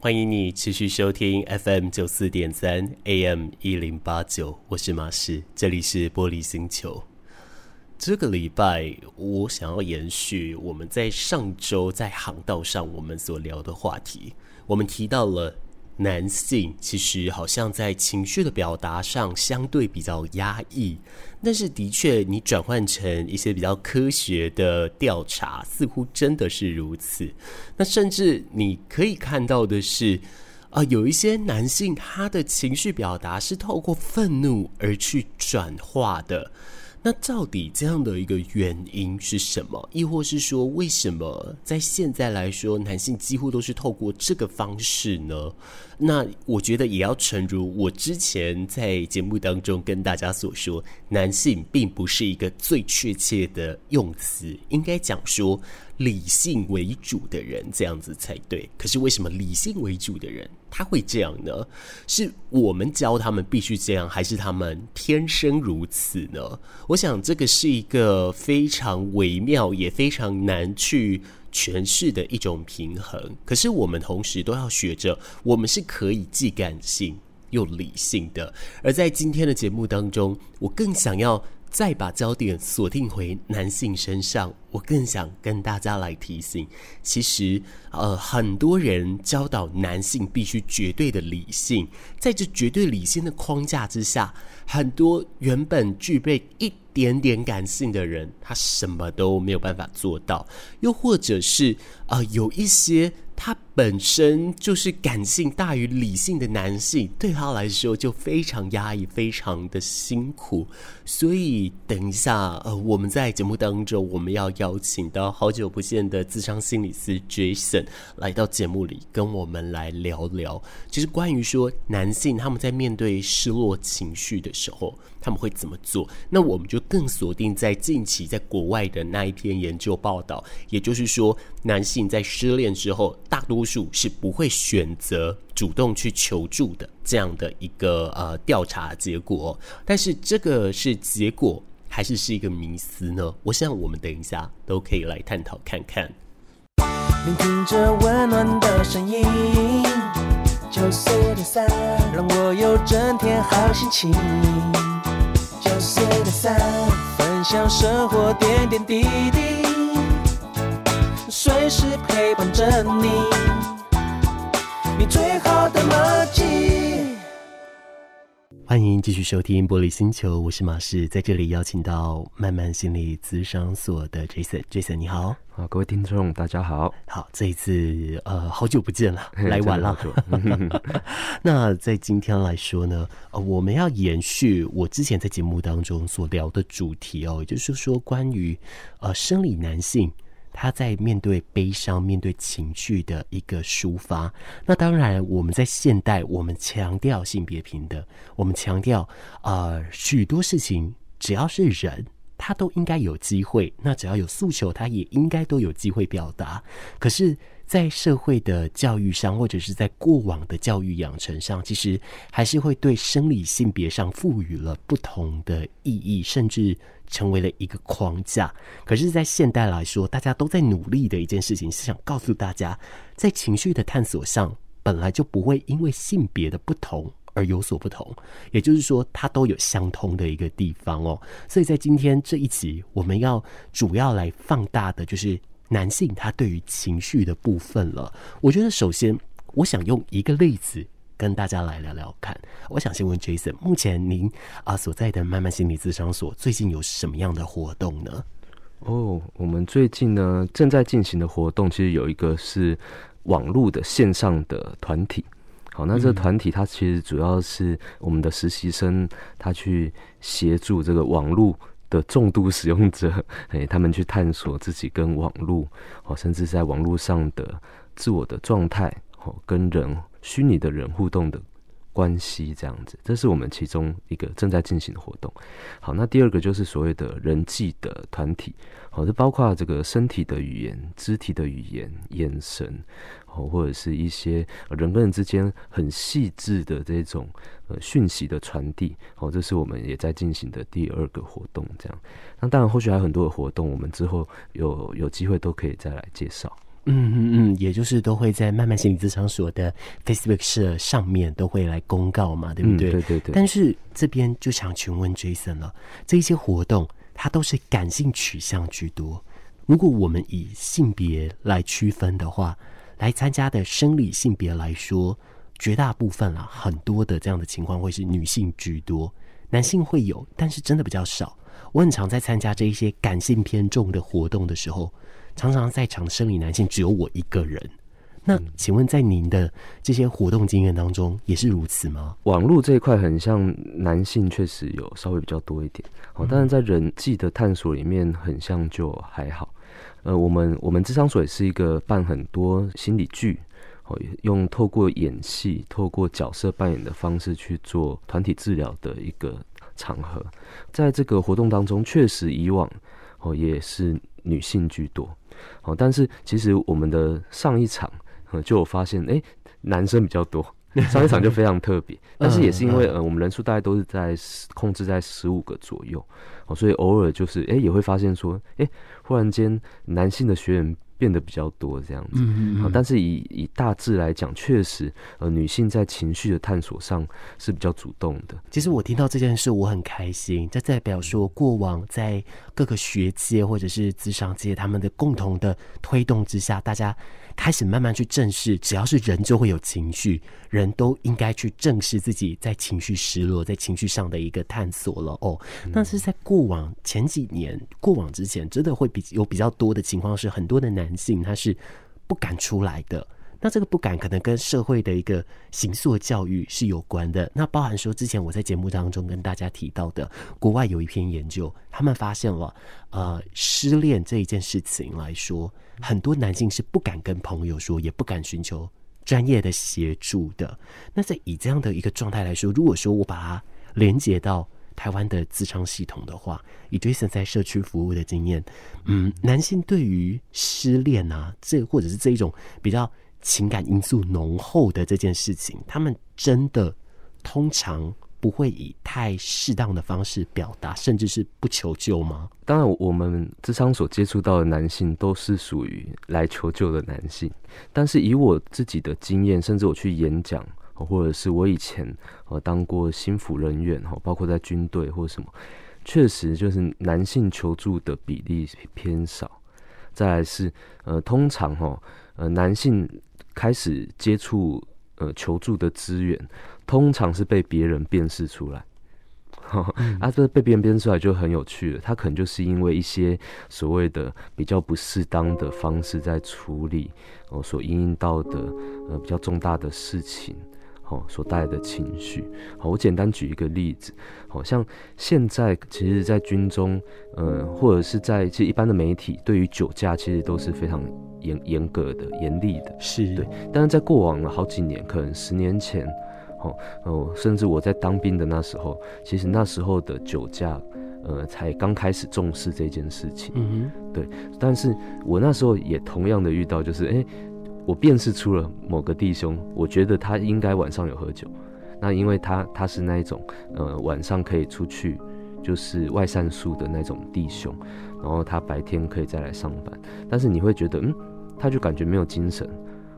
欢迎你持续收听 FM 九四点三 AM 一零八九，我是马氏，这里是玻璃星球。这个礼拜我想要延续我们在上周在航道上我们所聊的话题，我们提到了。男性其实好像在情绪的表达上相对比较压抑，但是的确，你转换成一些比较科学的调查，似乎真的是如此。那甚至你可以看到的是，啊、有一些男性他的情绪表达是透过愤怒而去转化的。那到底这样的一个原因是什么？亦或是说，为什么在现在来说，男性几乎都是透过这个方式呢？那我觉得也要诚如我之前在节目当中跟大家所说，男性并不是一个最确切的用词，应该讲说理性为主的人这样子才对。可是为什么理性为主的人他会这样呢？是我们教他们必须这样，还是他们天生如此呢？我想这个是一个非常微妙也非常难去诠释的一种平衡。可是我们同时都要学着，我们是可以既感性又理性的。而在今天的节目当中，我更想要。再把焦点锁定回男性身上，我更想跟大家来提醒，其实，呃，很多人教导男性必须绝对的理性，在这绝对理性的框架之下，很多原本具备一点点感性的人，他什么都没有办法做到，又或者是，呃，有一些。他本身就是感性大于理性的男性，对他来说就非常压抑，非常的辛苦。所以等一下，呃，我们在节目当中，我们要邀请到好久不见的智商心理师 Jason 来到节目里，跟我们来聊聊，其实关于说男性他们在面对失落情绪的时候，他们会怎么做？那我们就更锁定在近期在国外的那一篇研究报道，也就是说，男性在失恋之后，大多数是不会选择主动去求助的这样的一个呃调查结果。但是这个是结果，还是是一个迷思呢？我想我们等一下都可以来探讨看看。聆听着温暖的声音，九四点三，让我有整天好心情。九四点三，分享生活点点滴滴，随时陪伴着你，你最好的默契。欢迎继续收听《玻璃星球》，我是马仕，在这里邀请到慢慢心理咨商所的 Jason，Jason 你好。好，各位听众，大家好。好，这一次呃，好久不见了，来晚了。那在今天来说呢，呃，我们要延续我之前在节目当中所聊的主题哦，也就是说，关于呃生理男性他在面对悲伤、面对情绪的一个抒发。那当然，我们在现代，我们强调性别平等，我们强调呃许多事情，只要是人。他都应该有机会，那只要有诉求，他也应该都有机会表达。可是，在社会的教育上，或者是在过往的教育养成上，其实还是会对生理性别上赋予了不同的意义，甚至成为了一个框架。可是，在现代来说，大家都在努力的一件事情，是想告诉大家，在情绪的探索上，本来就不会因为性别的不同。而有所不同，也就是说，它都有相通的一个地方哦。所以在今天这一集，我们要主要来放大的就是男性他对于情绪的部分了。我觉得，首先，我想用一个例子跟大家来聊聊看。我想先问 Jason，目前您啊所在的慢慢心理咨商所最近有什么样的活动呢？哦，我们最近呢正在进行的活动，其实有一个是网络的线上的团体。好，那这个团体它其实主要是我们的实习生，他去协助这个网络的重度使用者，哎，他们去探索自己跟网络，哦，甚至在网络上的自我的状态，哦，跟人虚拟的人互动的关系，这样子，这是我们其中一个正在进行的活动。好，那第二个就是所谓的人际的团体，好，这包括这个身体的语言、肢体的语言、眼神。或者是一些人跟人之间很细致的这种呃讯息的传递，哦，这是我们也在进行的第二个活动。这样，那当然后续还有很多的活动，我们之后有有机会都可以再来介绍。嗯嗯嗯，也就是都会在慢慢心理咨商所的 Facebook 社上面都会来公告嘛，对不对？嗯、对对对。但是这边就想询问 Jason 了，这一些活动它都是感性取向居多。如果我们以性别来区分的话，来参加的生理性别来说，绝大部分啊，很多的这样的情况会是女性居多，男性会有，但是真的比较少。我很常在参加这一些感性偏重的活动的时候，常常在场的生理男性只有我一个人。那请问，在您的这些活动经验当中，也是如此吗？网络这一块很像男性，确实有稍微比较多一点。好，但是在人际的探索里面，很像就还好。呃，我们我们智商所也是一个办很多心理剧，哦，用透过演戏、透过角色扮演的方式去做团体治疗的一个场合。在这个活动当中，确实以往哦也是女性居多，哦，但是其实我们的上一场，就有发现，哎，男生比较多。上一场就非常特别，但是也是因为呃，我们人数大概都是在控制在十五个左右，哦，所以偶尔就是哎，也会发现说，哎，忽然间男性的学员变得比较多这样子，嗯嗯，但是以以大致来讲，确实呃，女性在情绪的探索上是比较主动的。其实我听到这件事，我很开心，这代表说过往在各个学界或者是职场界他们的共同的推动之下，大家。开始慢慢去正视，只要是人就会有情绪，人都应该去正视自己在情绪失落、在情绪上的一个探索了哦。但是在过往前几年、过往之前，真的会比有比较多的情况是，很多的男性他是不敢出来的。那这个不敢可能跟社会的一个形塑教育是有关的。那包含说之前我在节目当中跟大家提到的，国外有一篇研究，他们发现了，呃，失恋这一件事情来说，很多男性是不敢跟朋友说，也不敢寻求专业的协助的。那在以这样的一个状态来说，如果说我把它连接到台湾的咨商系统的话，以 Jason 在社区服务的经验，嗯，男性对于失恋啊，这或者是这一种比较。情感因素浓厚的这件事情，他们真的通常不会以太适当的方式表达，甚至是不求救吗？当然，我们智商所接触到的男性都是属于来求救的男性，但是以我自己的经验，甚至我去演讲，或者是我以前呃当过心辅人员哈，包括在军队或者什么，确实就是男性求助的比例偏少。再来是呃，通常哈呃男性。开始接触呃求助的资源，通常是被别人辨识出来，嗯、啊，这被别人辨出来就很有趣了。他可能就是因为一些所谓的比较不适当的方式在处理哦，所应应到的呃比较重大的事情。哦，所带来的情绪。好，我简单举一个例子。好像现在其实，在军中，呃，或者是在其实一般的媒体，对于酒驾其实都是非常严严格的、严厉的。是对。但是在过往了好几年，可能十年前，哦哦，甚至我在当兵的那时候，其实那时候的酒驾，呃，才刚开始重视这件事情。嗯哼。对。但是我那时候也同样的遇到，就是哎。欸我辨识出了某个弟兄，我觉得他应该晚上有喝酒。那因为他他是那一种，呃，晚上可以出去，就是外散宿的那种弟兄，然后他白天可以再来上班。但是你会觉得，嗯，他就感觉没有精神，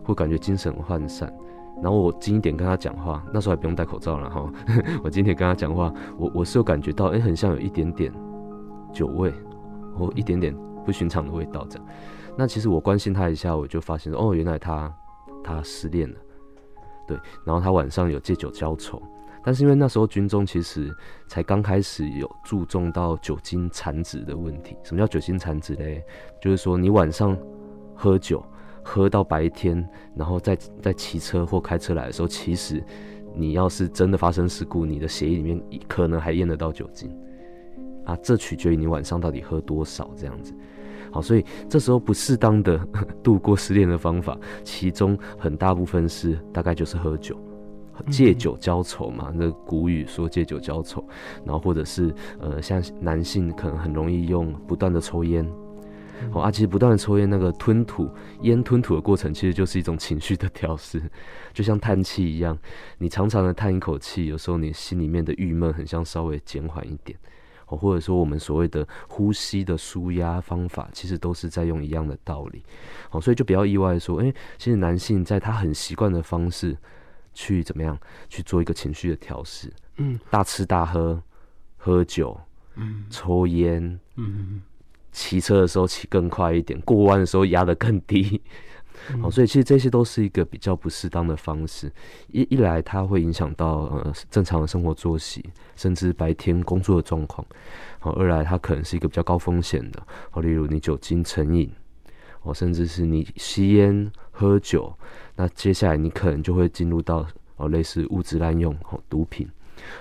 或感觉精神涣散。然后我近一点跟他讲话，那时候还不用戴口罩了哈。我今天跟他讲话，我我是有感觉到，哎、很像有一点点酒味，或一点点不寻常的味道这样。那其实我关心他一下，我就发现哦，原来他他失恋了，对，然后他晚上有借酒浇愁，但是因为那时候军中其实才刚开始有注重到酒精残值的问题。什么叫酒精残值嘞？就是说你晚上喝酒喝到白天，然后再再骑车或开车来的时候，其实你要是真的发生事故，你的血液里面可能还验得到酒精啊，这取决于你晚上到底喝多少这样子。好，所以这时候不适当的 度过失恋的方法，其中很大部分是大概就是喝酒，借酒浇愁嘛。那古语说借酒浇愁，然后或者是呃，像男性可能很容易用不断的抽烟。哦啊，其实不断的抽烟，那个吞吐烟吞吐的过程，其实就是一种情绪的调试，就像叹气一样，你长长的叹一口气，有时候你心里面的郁闷很像稍微减缓一点。哦，或者说我们所谓的呼吸的舒压方法，其实都是在用一样的道理。哦，所以就比较意外说，诶，其实男性在他很习惯的方式去怎么样去做一个情绪的调试，嗯，大吃大喝，喝酒，嗯，抽烟，嗯，骑车的时候骑更快一点，过弯的时候压得更低。哦，所以其实这些都是一个比较不适当的方式。一一来，它会影响到呃正常的生活作息，甚至白天工作的状况。好，二来它可能是一个比较高风险的。好，例如你酒精成瘾，哦，甚至是你吸烟喝酒，那接下来你可能就会进入到哦类似物质滥用、哦毒品，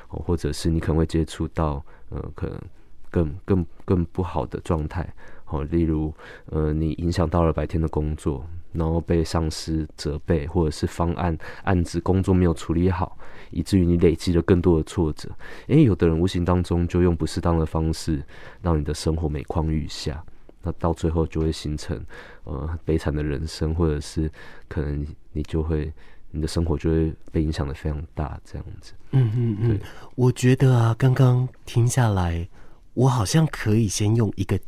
哦或者是你可能会接触到呃可能更更更不好的状态。好，例如呃你影响到了白天的工作。然后被上司责备，或者是方案案子工作没有处理好，以至于你累积了更多的挫折。诶，有的人无形当中就用不适当的方式，让你的生活每况愈下，那到最后就会形成呃悲惨的人生，或者是可能你就会你的生活就会被影响的非常大，这样子。嗯嗯嗯，我觉得啊，刚刚听下来，我好像可以先用一个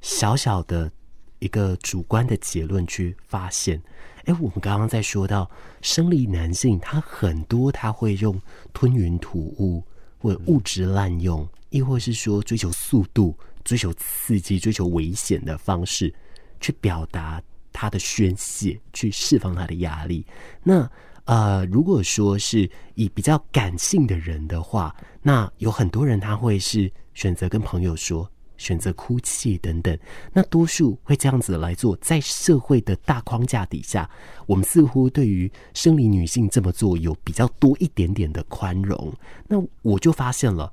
小小的。一个主观的结论去发现，哎，我们刚刚在说到生理男性，他很多他会用吞云吐雾或者物质滥用，亦或是说追求速度、追求刺激、追求危险的方式去表达他的宣泄，去释放他的压力。那呃，如果说是以比较感性的人的话，那有很多人他会是选择跟朋友说。选择哭泣等等，那多数会这样子来做。在社会的大框架底下，我们似乎对于生理女性这么做有比较多一点点的宽容。那我就发现了，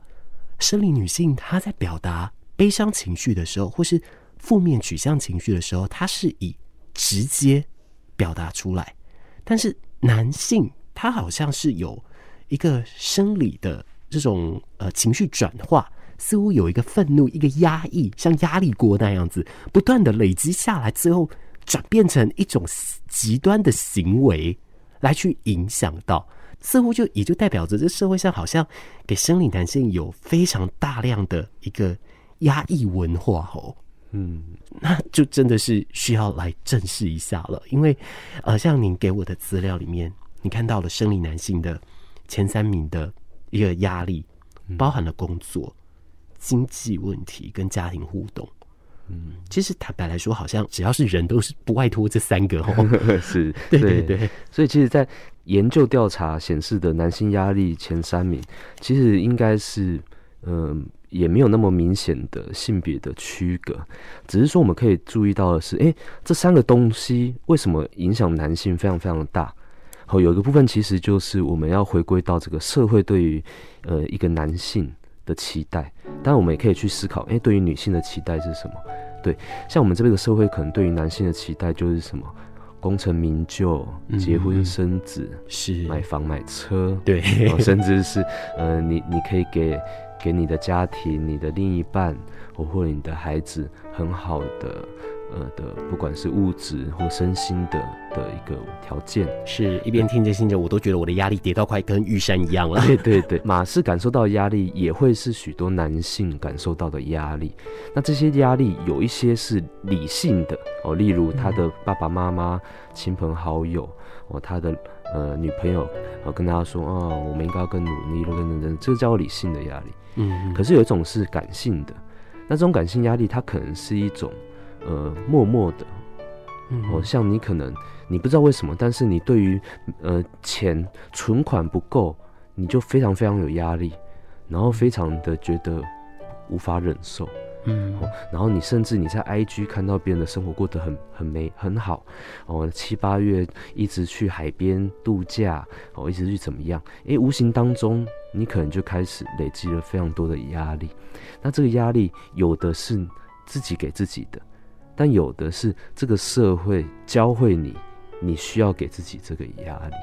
生理女性她在表达悲伤情绪的时候，或是负面取向情绪的时候，她是以直接表达出来。但是男性他好像是有一个生理的这种呃情绪转化。似乎有一个愤怒，一个压抑，像压力锅那样子，不断的累积下来，最后转变成一种极端的行为来去影响到，似乎就也就代表着这社会上好像给生理男性有非常大量的一个压抑文化哦，嗯，那就真的是需要来正视一下了，因为呃，像您给我的资料里面，你看到了生理男性的前三名的一个压力，包含了工作。经济问题跟家庭互动，嗯，其实坦白来说，好像只要是人都是不外脱这三个哦。是，对对对。所以，其实，在研究调查显示的男性压力前三名，其实应该是，嗯、呃，也没有那么明显的性别的区隔，只是说我们可以注意到的是，哎、欸，这三个东西为什么影响男性非常非常的大？好，有一个部分其实就是我们要回归到这个社会对于呃一个男性。的期待，当然我们也可以去思考，哎、欸，对于女性的期待是什么？对，像我们这边的社会，可能对于男性的期待就是什么，功成名就、结婚生子、嗯、是买房买车，对，甚至是呃，你你可以给给你的家庭、你的另一半，或或者你的孩子很好的。呃的，不管是物质或身心的的一个条件，是一边听着听着，我都觉得我的压力跌到快跟玉山一样了。对对对，马是感受到压力，也会是许多男性感受到的压力。那这些压力有一些是理性的哦，例如他的爸爸妈妈、亲朋好友哦，他的呃女朋友哦，跟他说哦，我们应该要更努力了，等等等，这个叫理性的压力。嗯，可是有一种是感性的，那这种感性压力，它可能是一种。呃，默默的，哦，像你可能你不知道为什么，但是你对于呃钱存款不够，你就非常非常有压力，然后非常的觉得无法忍受，嗯，然后你甚至你在 IG 看到别人的生活过得很很美很好，哦，七八月一直去海边度假，哦，一直去怎么样？诶，无形当中你可能就开始累积了非常多的压力，那这个压力有的是自己给自己的。但有的是这个社会教会你，你需要给自己这个压力。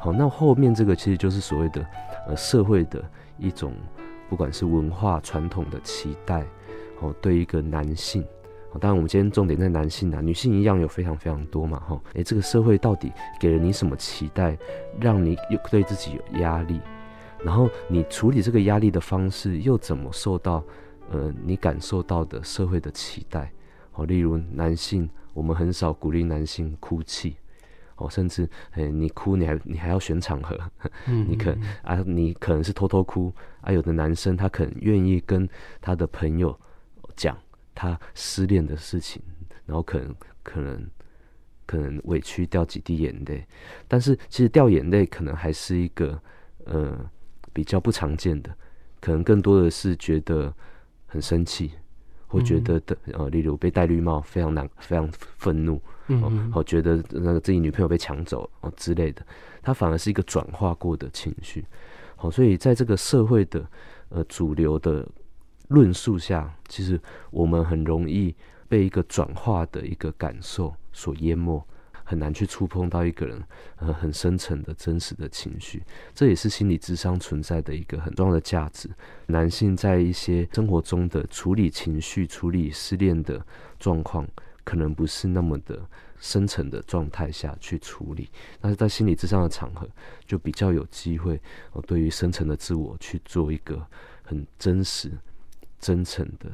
好，那后面这个其实就是所谓的呃社会的一种，不管是文化传统的期待，哦，对一个男性。当然我们今天重点在男性啊，女性一样有非常非常多嘛。哈，诶，这个社会到底给了你什么期待，让你有对自己有压力？然后你处理这个压力的方式又怎么受到呃，你感受到的社会的期待，哦，例如男性，我们很少鼓励男性哭泣，哦，甚至，诶，你哭，你还你还要选场合，嗯、你可啊，你可能是偷偷哭，啊，有的男生他可能愿意跟他的朋友讲他失恋的事情，然后可能可能可能委屈掉几滴眼泪，但是其实掉眼泪可能还是一个呃比较不常见的，可能更多的是觉得。很生气，或觉得的呃，例如被戴绿帽，非常难，非常愤怒，嗯，好，觉得那个自己女朋友被抢走哦之类的，他反而是一个转化过的情绪，好，所以在这个社会的呃主流的论述下，其实我们很容易被一个转化的一个感受所淹没。很难去触碰到一个人呃很深层的真实的情绪，这也是心理智商存在的一个很重要的价值。男性在一些生活中的处理情绪、处理失恋的状况，可能不是那么的深层的状态下去处理，但是在心理智商的场合，就比较有机会，对于深层的自我去做一个很真实、真诚的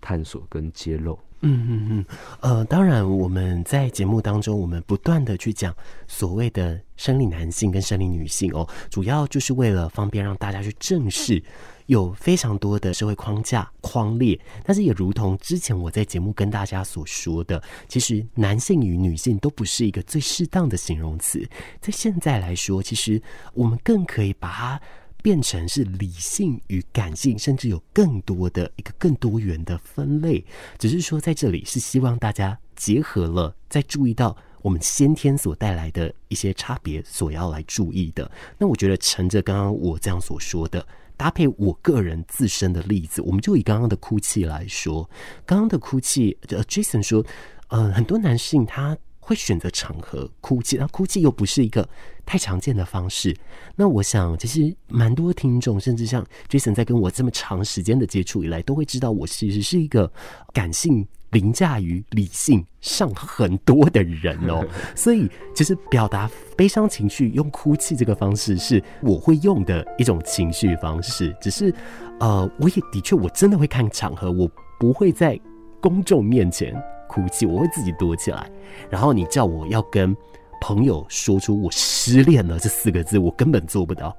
探索跟揭露。嗯嗯嗯，呃，当然，我们在节目当中，我们不断的去讲所谓的生理男性跟生理女性哦，主要就是为了方便让大家去正视有非常多的社会框架框列，但是也如同之前我在节目跟大家所说的，其实男性与女性都不是一个最适当的形容词，在现在来说，其实我们更可以把它。变成是理性与感性，甚至有更多的一个更多元的分类。只是说在这里是希望大家结合了，再注意到我们先天所带来的一些差别，所要来注意的。那我觉得乘着刚刚我这样所说的，搭配我个人自身的例子，我们就以刚刚的哭泣来说，刚刚的哭泣，呃，Jason 说，嗯、呃，很多男性他。会选择场合哭泣，那哭泣又不是一个太常见的方式。那我想，其实蛮多听众，甚至像 Jason 在跟我这么长时间的接触以来，都会知道我其实是一个感性凌驾于理性上很多的人哦。所以，其实表达悲伤情绪用哭泣这个方式是我会用的一种情绪方式。只是，呃，我也的确，我真的会看场合，我不会在公众面前。哭泣，我会自己躲起来。然后你叫我要跟朋友说出我失恋了这四个字，我根本做不到。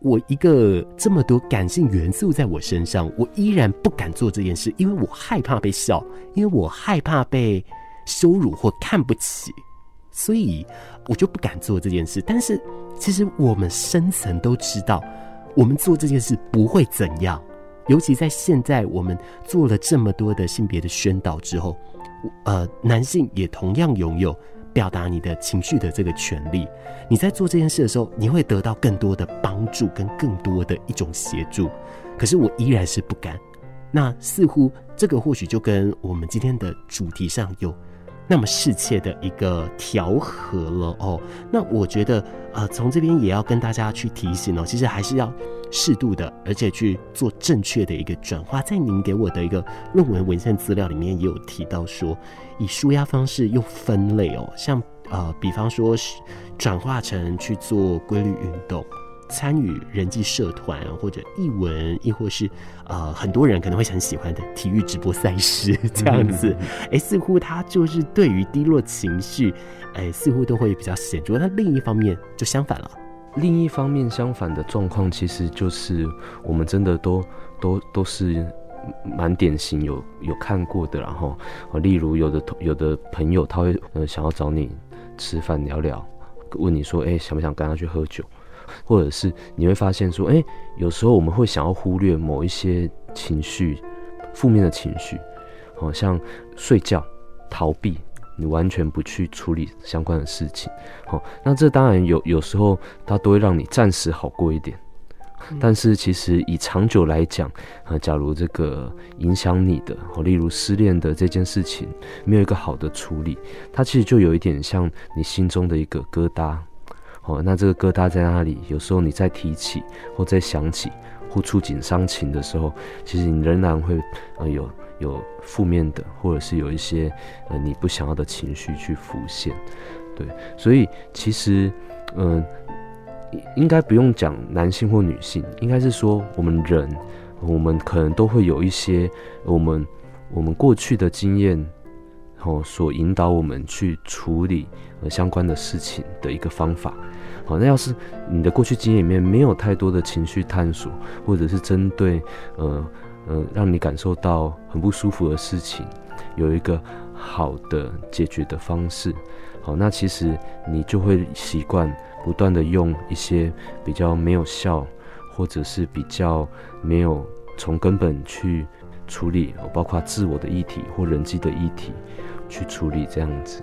我一个这么多感性元素在我身上，我依然不敢做这件事，因为我害怕被笑，因为我害怕被羞辱或看不起，所以我就不敢做这件事。但是其实我们深层都知道，我们做这件事不会怎样。尤其在现在，我们做了这么多的性别的宣导之后。呃，男性也同样拥有表达你的情绪的这个权利。你在做这件事的时候，你会得到更多的帮助跟更多的一种协助。可是我依然是不敢。那似乎这个或许就跟我们今天的主题上有那么适切的一个调和了哦。那我觉得，呃，从这边也要跟大家去提醒哦，其实还是要适度的，而且去做正确的一个转化。在您给我的一个论文文献资料里面也有提到说，以舒压方式又分类哦，像呃，比方说是转化成去做规律运动。参与人际社团或者艺文，亦或是呃很多人可能会很喜欢的体育直播赛事这样子，哎、欸，似乎他就是对于低落情绪，哎、欸，似乎都会比较显著。那另一方面就相反了。另一方面相反的状况，其实就是我们真的都都都是蛮典型有有看过的。然后，例如有的有的朋友他会呃想要找你吃饭聊聊，问你说，哎、欸，想不想跟他去喝酒？或者是你会发现说，哎，有时候我们会想要忽略某一些情绪，负面的情绪，好像睡觉、逃避，你完全不去处理相关的事情，好，那这当然有有时候它都会让你暂时好过一点，但是其实以长久来讲，啊，假如这个影响你的，例如失恋的这件事情没有一个好的处理，它其实就有一点像你心中的一个疙瘩。哦，那这个疙瘩在哪里？有时候你再提起或再想起，或触景伤情的时候，其实你仍然会呃有有负面的，或者是有一些呃你不想要的情绪去浮现。对，所以其实嗯、应该不用讲男性或女性，应该是说我们人我们可能都会有一些我们我们过去的经验，哦，所引导我们去处理相关的事情的一个方法。好，那要是你的过去经验里面没有太多的情绪探索，或者是针对呃呃让你感受到很不舒服的事情，有一个好的解决的方式。好，那其实你就会习惯不断的用一些比较没有效。或者是比较没有从根本去处理，包括自我的议题或人际的议题去处理这样子。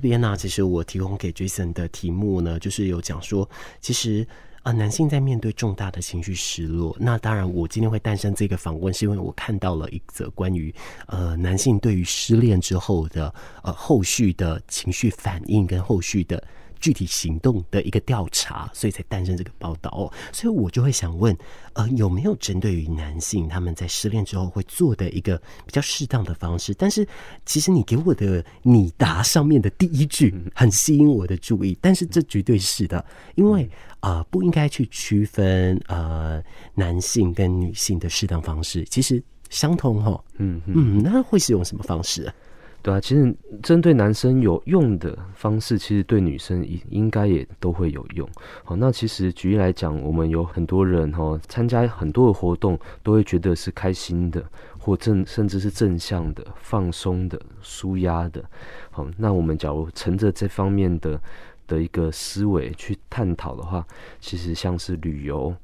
边呢、啊，其实我提供给 Jason 的题目呢，就是有讲说，其实。啊，男性在面对重大的情绪失落，那当然，我今天会诞生这个访问，是因为我看到了一则关于呃男性对于失恋之后的呃后续的情绪反应跟后续的。具体行动的一个调查，所以才诞生这个报道哦。所以我就会想问，呃，有没有针对于男性他们在失恋之后会做的一个比较适当的方式？但是其实你给我的你答上面的第一句很吸引我的注意，但是这绝对是的，因为啊、呃，不应该去区分呃男性跟女性的适当方式，其实相同哈。嗯嗯，那会是用什么方式啊？对啊，其实针对男生有用的方式，其实对女生应应该也都会有用。好，那其实举例来讲，我们有很多人哈，参加很多的活动，都会觉得是开心的，或正甚至是正向的、放松的、舒压的。好，那我们假如乘着这方面的的一个思维去探讨的话，其实像是旅游，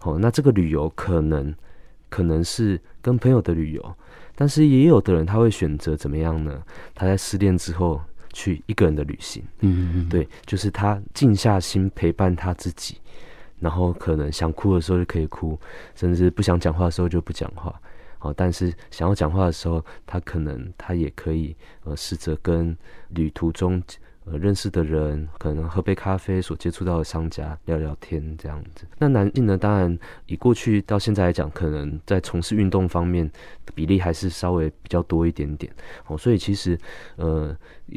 好，那这个旅游可能可能是跟朋友的旅游。但是也有的人他会选择怎么样呢？他在失恋之后去一个人的旅行，嗯嗯，对，就是他静下心陪伴他自己，然后可能想哭的时候就可以哭，甚至不想讲话的时候就不讲话，好，但是想要讲话的时候，他可能他也可以呃试着跟旅途中。呃，认识的人可能喝杯咖啡，所接触到的商家聊聊天这样子。那男性呢？当然以过去到现在来讲，可能在从事运动方面比例还是稍微比较多一点点。哦，所以其实呃，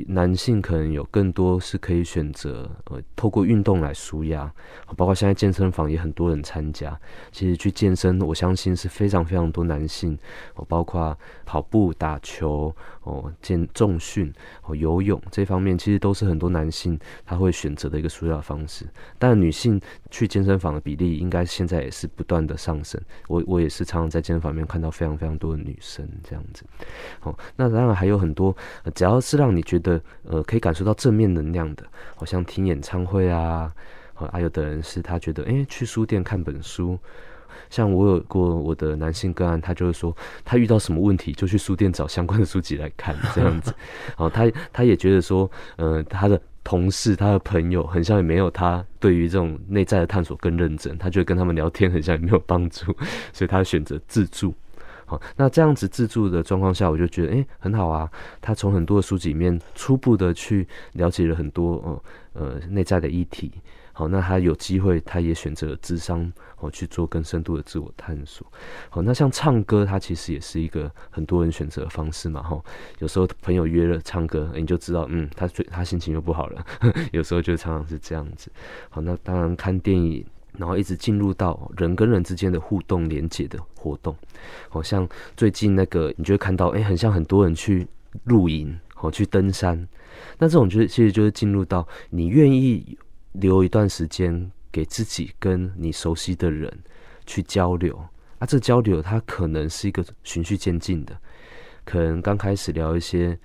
男性可能有更多是可以选择呃，透过运动来舒压。包括现在健身房也很多人参加。其实去健身，我相信是非常非常多男性哦，包括跑步、打球哦、健重训哦、游泳这方面，其实都。是很多男性他会选择的一个舒压方式，但女性去健身房的比例应该现在也是不断的上升。我我也是常常在健身房里面看到非常非常多的女生这样子。好，那当然还有很多，只要是让你觉得呃可以感受到正面能量的，好像听演唱会啊，还、啊、有的人是他觉得诶、去书店看本书。像我有过我的男性个案，他就是说他遇到什么问题就去书店找相关的书籍来看这样子。哦，他他也觉得说，呃，他的同事、他的朋友，很像也没有他对于这种内在的探索更认真。他觉得跟他们聊天很像也没有帮助，所以他选择自助。好，那这样子自助的状况下，我就觉得诶、很好啊。他从很多的书籍里面初步的去了解了很多呃呃内在的议题。好，那他有机会，他也选择了咨商，哦，去做更深度的自我探索。好，那像唱歌，它其实也是一个很多人选择的方式嘛。哈，有时候朋友约了唱歌，你就知道，嗯，他最他心情又不好了。有时候就常常是这样子。好，那当然看电影，然后一直进入到人跟人之间的互动连接的活动。好像最近那个，你就会看到，哎、很像很多人去露营，哦，去登山。那这种就是其实就是进入到你愿意。留一段时间给自己跟你熟悉的人去交流，啊，这交流它可能是一个循序渐进的，可能刚开始聊一些，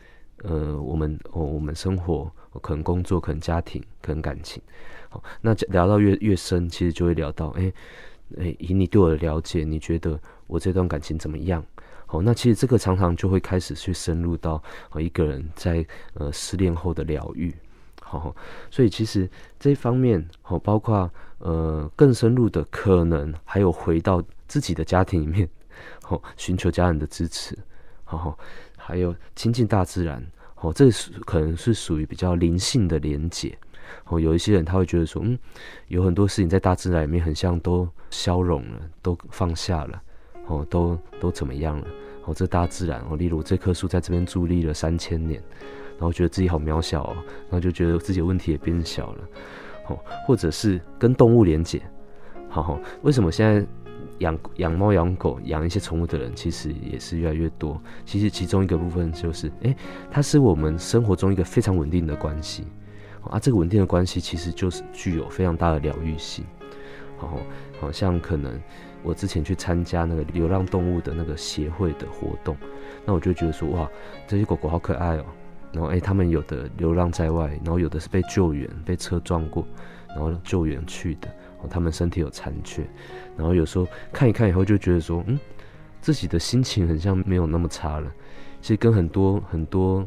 呃，我们哦，我们生活，可能工作，可能家庭，可能感情，好，那聊到越越深，其实就会聊到，哎、欸，哎、以你对我的了解，你觉得我这段感情怎么样？好，那其实这个常常就会开始去深入到一个人在呃失恋后的疗愈，好，所以其实这方面，哦，包括呃更深入的可能，还有回到。自己的家庭里面，哦，寻求家人的支持，哦，还有亲近大自然，哦，这是可能是属于比较灵性的连结。哦，有一些人他会觉得说，嗯，有很多事情在大自然里面很像都消融了，都放下了，哦，都都怎么样了？哦，这大自然，哦，例如这棵树在这边伫立了三千年，然后觉得自己好渺小哦，然后就觉得自己的问题也变小了，哦，或者是跟动物连接，好，为什么现在？养养猫养狗养一些宠物的人，其实也是越来越多。其实其中一个部分就是，诶、它是我们生活中一个非常稳定的关系啊。这个稳定的关系其实就是具有非常大的疗愈性。好，好像可能我之前去参加那个流浪动物的那个协会的活动，那我就觉得说，哇，这些狗狗好可爱哦。然后，诶、他们有的流浪在外，然后有的是被救援，被车撞过，然后救援去的。他们身体有残缺，然后有时候看一看以后就觉得说，嗯，自己的心情很像没有那么差了。其实跟很多很多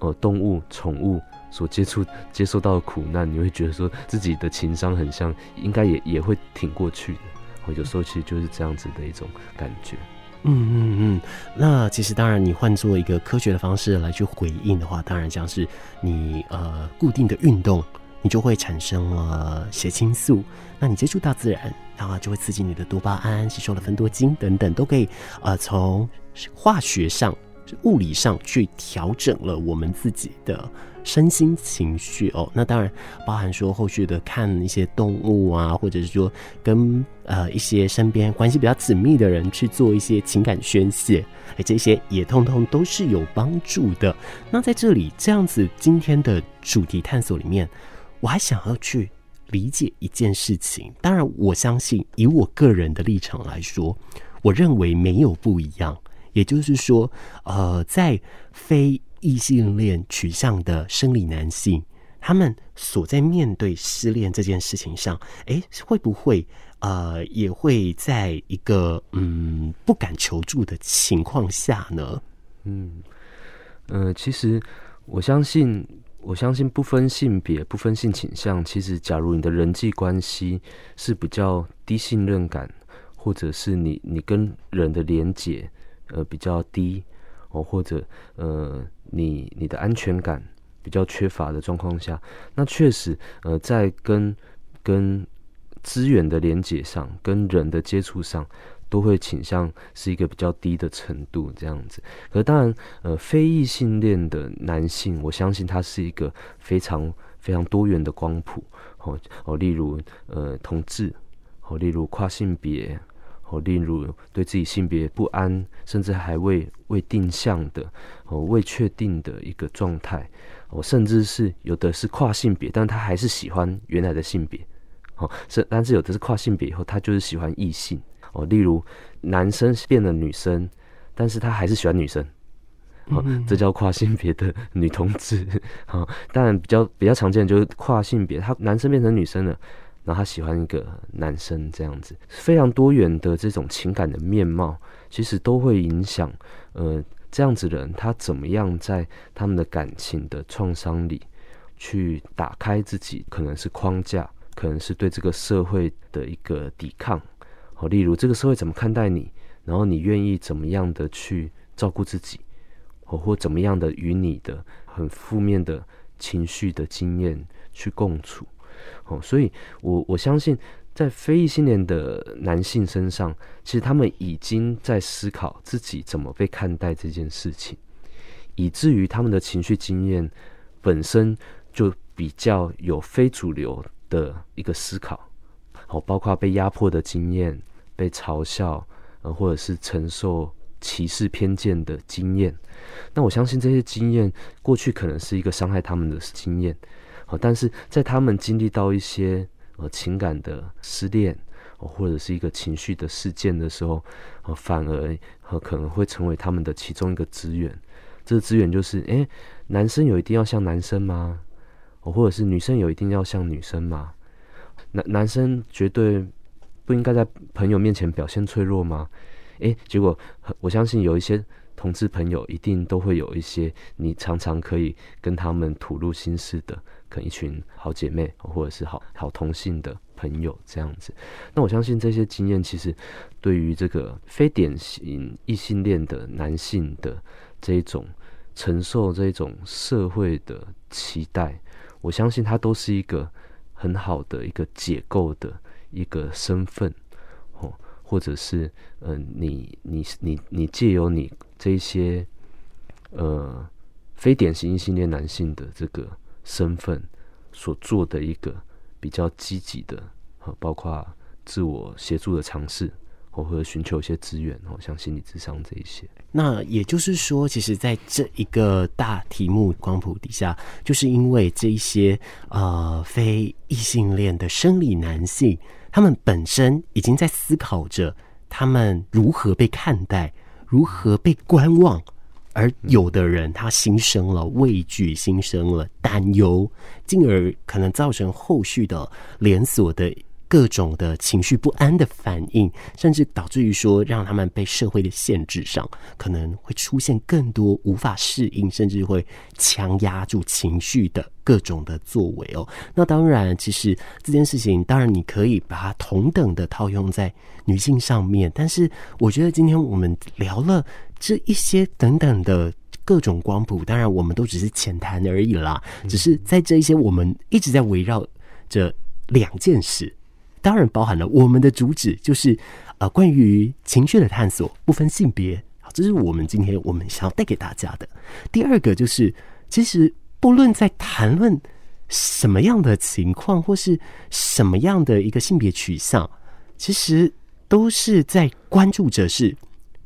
呃动物、宠物所接触、接受到的苦难，你会觉得说自己的情商很像，应该也也会挺过去的。有时候其实就是这样子的一种感觉。嗯嗯嗯。那其实当然，你换做一个科学的方式来去回应的话，当然像是你呃固定的运动。你就会产生了血清素，那你接触大自然，然后就会刺激你的多巴胺，吸收了芬多精等等，都可以呃从化学上、物理上去调整了我们自己的身心情绪哦。那当然包含说后续的看一些动物啊，或者是说跟呃一些身边关系比较紧密的人去做一些情感宣泄，哎，这些也通通都是有帮助的。那在这里这样子今天的主题探索里面。我还想要去理解一件事情，当然，我相信以我个人的立场来说，我认为没有不一样。也就是说，呃，在非异性恋取向的生理男性，他们所在面对失恋这件事情上，诶，会不会呃，也会在一个嗯不敢求助的情况下呢？嗯，呃，其实我相信。我相信不分性别、不分性倾向，其实，假如你的人际关系是比较低信任感，或者是你你跟人的连结呃比较低哦，或者呃你你的安全感比较缺乏的状况下，那确实呃在跟跟资源的连接上、跟人的接触上。都会倾向是一个比较低的程度这样子，可当然，呃，非异性恋的男性，我相信他是一个非常非常多元的光谱，哦哦，例如呃同志，哦例如跨性别，哦例如对自己性别不安，甚至还未未定向的，哦未确定的一个状态，哦甚至是有的是跨性别，但他还是喜欢原来的性别，哦是但是有的是跨性别以后，他就是喜欢异性。哦，例如男生变了女生，但是他还是喜欢女生，哦，这叫跨性别的女同志。哦，当然比较比较常见的就是跨性别，他男生变成女生了，然后他喜欢一个男生这样子，非常多元的这种情感的面貌，其实都会影响呃这样子的人他怎么样在他们的感情的创伤里去打开自己，可能是框架，可能是对这个社会的一个抵抗。好，例如这个社会怎么看待你，然后你愿意怎么样的去照顾自己，或，或怎么样的与你的很负面的情绪的经验去共处，哦，所以我我相信在非异性恋的男性身上，其实他们已经在思考自己怎么被看待这件事情，以至于他们的情绪经验本身就比较有非主流的一个思考。哦，包括被压迫的经验、被嘲笑，呃，或者是承受歧视偏见的经验。那我相信这些经验过去可能是一个伤害他们的经验，哦，但是在他们经历到一些呃情感的失恋，或者是一个情绪的事件的时候，反而可能会成为他们的其中一个资源。这个资源就是，诶，男生有一定要像男生吗？哦或者是女生有一定要像女生吗？男男生绝对不应该在朋友面前表现脆弱吗？诶，结果我相信有一些同志朋友一定都会有一些你常常可以跟他们吐露心事的，可能一群好姐妹或者是好好同性的朋友这样子。那我相信这些经验其实对于这个非典型异性恋的男性的这一种承受这种社会的期待，我相信他都是一个很好的一个解构的一个身份，哦，或者是嗯、呃，你你你你借由你这一些呃非典型异性恋男性的这个身份所做的一个比较积极的，包括自我协助的尝试。或者寻求一些资源，哦，像心理咨商这一些。那也就是说，其实，在这一个大题目光谱底下，就是因为这一些呃非异性恋的生理男性，他们本身已经在思考着他们如何被看待，如何被观望，而有的人他心生了畏惧，心生了担忧，进而可能造成后续的连锁的。各种的情绪不安的反应，甚至导致于说，让他们被社会的限制上，可能会出现更多无法适应，甚至会强压住情绪的各种的作为哦。那当然，其实这件事情，当然你可以把它同等的套用在女性上面，但是我觉得今天我们聊了这一些等等的各种光谱，当然我们都只是浅谈而已啦，只是在这一些我们一直在围绕着两件事。当然包含了我们的主旨，就是呃，关于情绪的探索，不分性别。好，这是我们今天我们想要带给大家的。第二个就是，其实不论在谈论什么样的情况，或是什么样的一个性别取向，其实都是在关注着是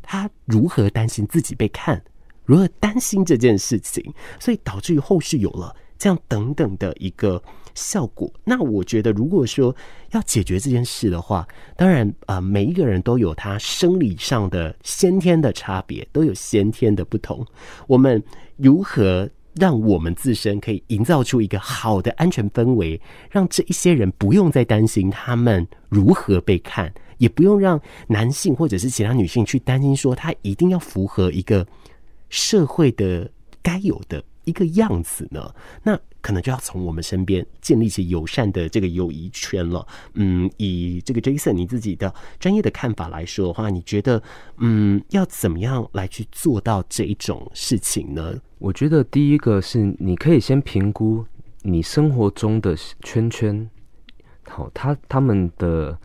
他如何担心自己被看，如何担心这件事情，所以导致于后续有了这样等等的一个。效果。那我觉得，如果说要解决这件事的话，当然，呃，每一个人都有他生理上的先天的差别，都有先天的不同。我们如何让我们自身可以营造出一个好的安全氛围，让这一些人不用再担心他们如何被看，也不用让男性或者是其他女性去担心说他一定要符合一个社会的该有的一个样子呢？那。可能就要从我们身边建立起友善的这个友谊圈了。嗯，以这个 Jason 你自己的专业的看法来说的话，你觉得嗯，要怎么样来去做到这一种事情呢？我觉得第一个是你可以先评估你生活中的圈圈，好，他他们的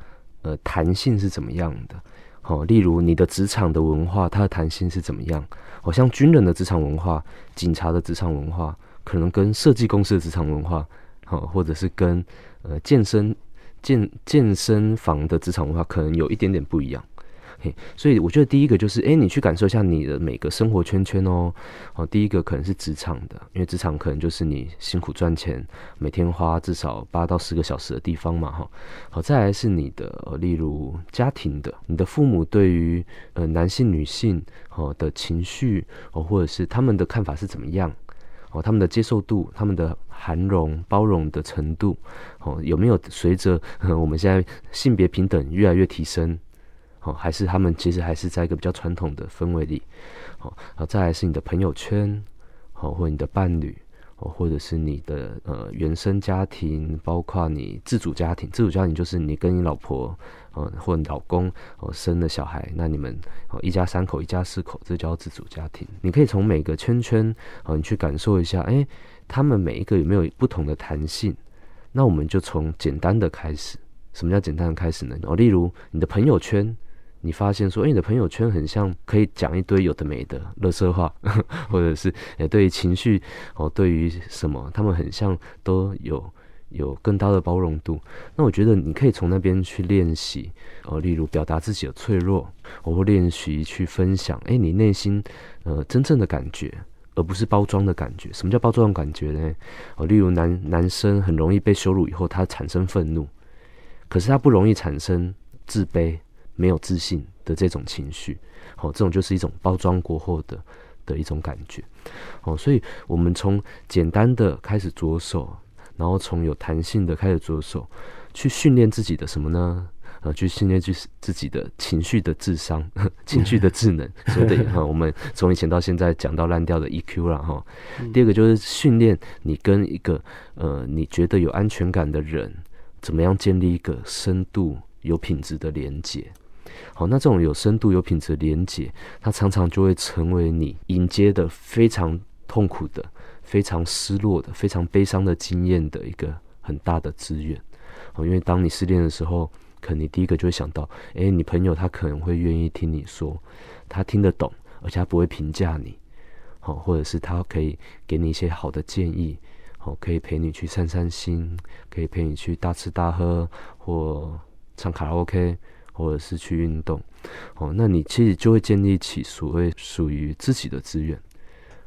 呃弹性是怎么样的？好，例如你的职场的文化，它的弹性是怎么样？好像军人的职场文化、警察的职场文化。可能跟设计公司的职场文化，好，或者是跟呃健身健健身房的职场文化，可能有一点点不一样。嘿，所以我觉得第一个就是，诶，你去感受一下你的每个生活圈圈哦。好，第一个可能是职场的，因为职场可能就是你辛苦赚钱，每天花至少八到十个小时的地方嘛，哈。好，再来是你的，例如家庭的，你的父母对于呃男性、女性哦的情绪哦，或者是他们的看法是怎么样？哦，他们的接受度、他们的涵容、包容的程度，哦，有没有随着我们现在性别平等越来越提升？哦，还是他们其实还是在一个比较传统的氛围里？哦，好，再来是你的朋友圈，哦，或你的伴侣。哦或者是你的呃原生家庭，包括你自主家庭，自主家庭就是你跟你老婆，呃或你老公哦、生了小孩，那你们哦、一家三口、一家四口，这叫自主家庭。你可以从每个圈圈哦、你去感受一下，哎，他们每一个有没有不同的弹性？那我们就从简单的开始。什么叫简单的开始呢？哦，例如你的朋友圈。你发现说，哎，你的朋友圈很像可以讲一堆有的没的乐色话，或者是诶，对于情绪哦，对于什么，他们很像都有有更大的包容度。那我觉得你可以从那边去练习哦，例如表达自己的脆弱，我会练习去分享，哎，你内心呃真正的感觉，而不是包装的感觉。什么叫包装的感觉呢？哦，例如男男生很容易被羞辱以后，他产生愤怒，可是他不容易产生。自卑、没有自信的这种情绪。好，这种就是一种包装过后的的一种感觉。哦，所以我们从简单的开始着手，然后从有弹性的开始着手，去训练自己的什么呢？呃，去训练去自己的情绪的智商、情绪的智能。所以哈，我们从以前到现在讲到烂掉的 EQ 了哈。第二个就是训练你跟一个呃你觉得有安全感的人，怎么样建立一个深度有品质的连接。好，那这种有深度有品质的连接，它常常就会成为你迎接的非常痛苦的、非常失落的、非常悲伤的经验的一个很大的资源。好，因为当你失恋的时候，可能你第一个就会想到，诶，你朋友他可能会愿意听你说，他听得懂，而且他不会评价你，好，或者是他可以给你一些好的建议，好，可以陪你去散散心，可以陪你去大吃大喝，或唱卡拉 OK，或者是去运动，哦，那你其实就会建立起所谓属于自己的资源，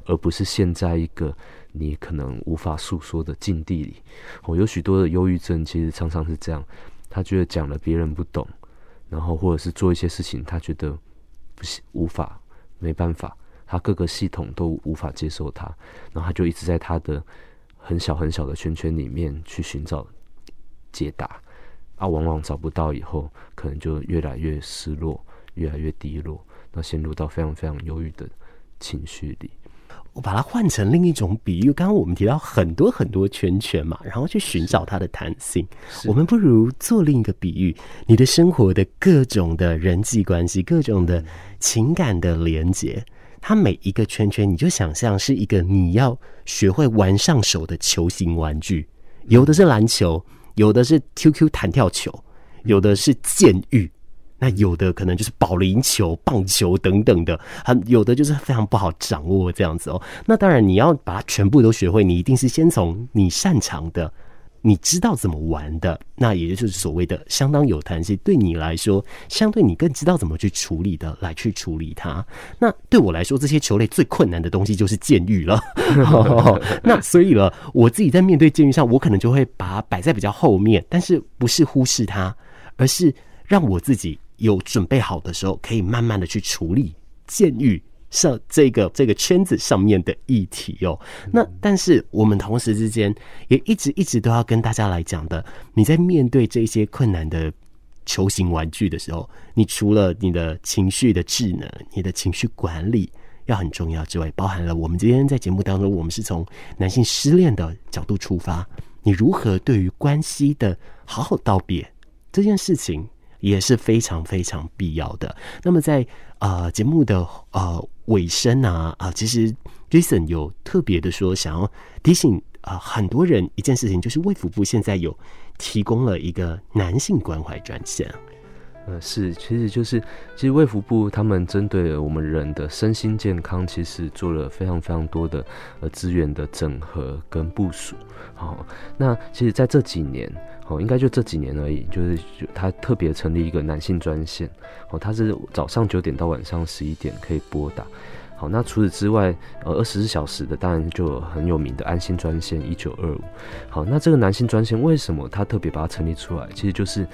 而不是陷在一个你可能无法诉说的境地里。哦，有许多的忧郁症其实常常是这样。他觉得讲了别人不懂，然后或者是做一些事情，他觉得不行，无法，没办法，他各个系统都无法接受他，然后他就一直在他的很小很小的圈圈里面去寻找解答，啊，往往找不到以后，可能就越来越失落，越来越低落，那陷入到非常非常忧郁的情绪里。我把它换成另一种比喻，刚刚我们提到很多很多圈圈嘛，然后去寻找它的弹性。我们不如做另一个比喻，你的生活的各种的人际关系，各种的情感的连接，它每一个圈圈，你就想象是一个你要学会玩上手的球形玩具，有的是篮球，有的是 QQ 弹跳球，有的是剑玉。那有的可能就是保龄球、棒球等等的，很有的就是非常不好掌握这样子哦。那当然你要把它全部都学会，你一定是先从你擅长的、你知道怎么玩的，那也就是所谓的相当有弹性，对你来说相对你更知道怎么去处理的来去处理它。那对我来说，这些球类最困难的东西就是监狱了。那所以了，我自己在面对监狱上，我可能就会把它摆在比较后面，但是不是忽视它，而是让我自己。有准备好的时候，可以慢慢的去处理监狱上这个这个圈子上面的议题哦。那但是我们同时之间也一直一直都要跟大家来讲的，你在面对这些困难的球形玩具的时候，你除了你的情绪的智能、你的情绪管理要很重要之外，包含了我们今天在节目当中，我们是从男性失恋的角度出发，你如何对于关系的好好道别这件事情。也是非常非常必要的。那么在呃节目的呃尾声啊啊，其实 Jason 有特别的说，想要提醒啊、很多人一件事情，就是卫福部现在有提供了一个男性关怀专线。呃，是，其实就是，其实卫福部他们针对我们人的身心健康，其实做了非常非常多的呃资源的整合跟部署。好，那其实在这几年，哦，应该就这几年而已，就是他特别成立一个男性专线，哦，他是早上九点到晚上十一点可以拨打。好，那除此之外，呃，二十四小时的当然就很有名的安心专线一九二五。好，那这个男性专线为什么他特别把它成立出来？其实就是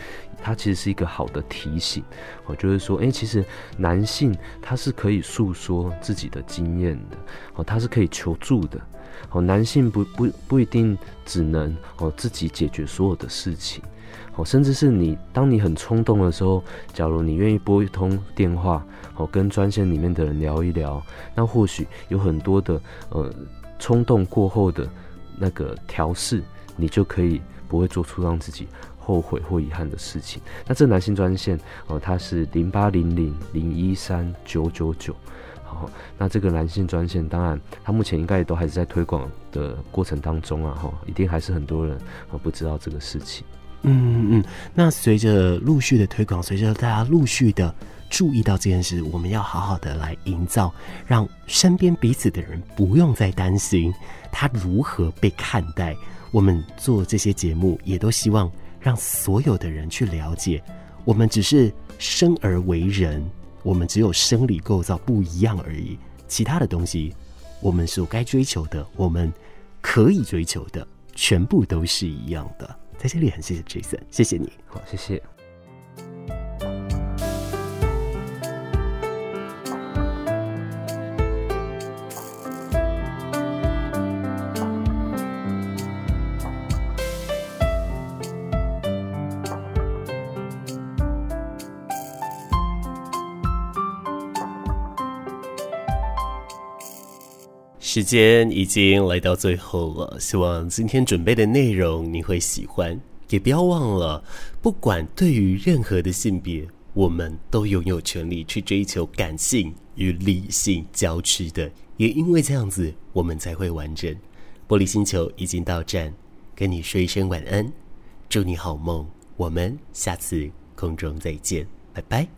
它其实是一个好的提醒，哦，就是说，诶，其实男性他是可以诉说自己的经验的，哦，他是可以求助的，哦，男性不不不一定只能哦自己解决所有的事情。哦，甚至是你，当你很冲动的时候，假如你愿意拨一通电话，哦，跟专线里面的人聊一聊，那或许有很多的呃冲动过后的那个调试，你就可以不会做出让自己后悔或遗憾的事情。那这男性专线哦，它是零八零零零一三九九九，那这个男性专线，当然它目前应该也都还是在推广的过程当中啊，哈，一定还是很多人啊不知道这个事情。嗯嗯，那随着陆续的推广，随着大家陆续的注意到这件事，我们要好好的来营造，让身边彼此的人不用再担心他如何被看待。我们做这些节目，也都希望让所有的人去了解，我们只是生而为人，我们只有生理构造不一样而已，其他的东西，我们所该追求的，我们可以追求的，全部都是一样的。在这里很谢谢 Jason，谢谢你，好，谢谢。时间已经来到最后了，希望今天准备的内容你会喜欢。也不要忘了，不管对于任何的性别，我们都拥有权利去追求感性与理性交织的。也因为这样子，我们才会完整。玻璃星球已经到站，跟你说一声晚安，祝你好梦。我们下次空中再见，拜拜。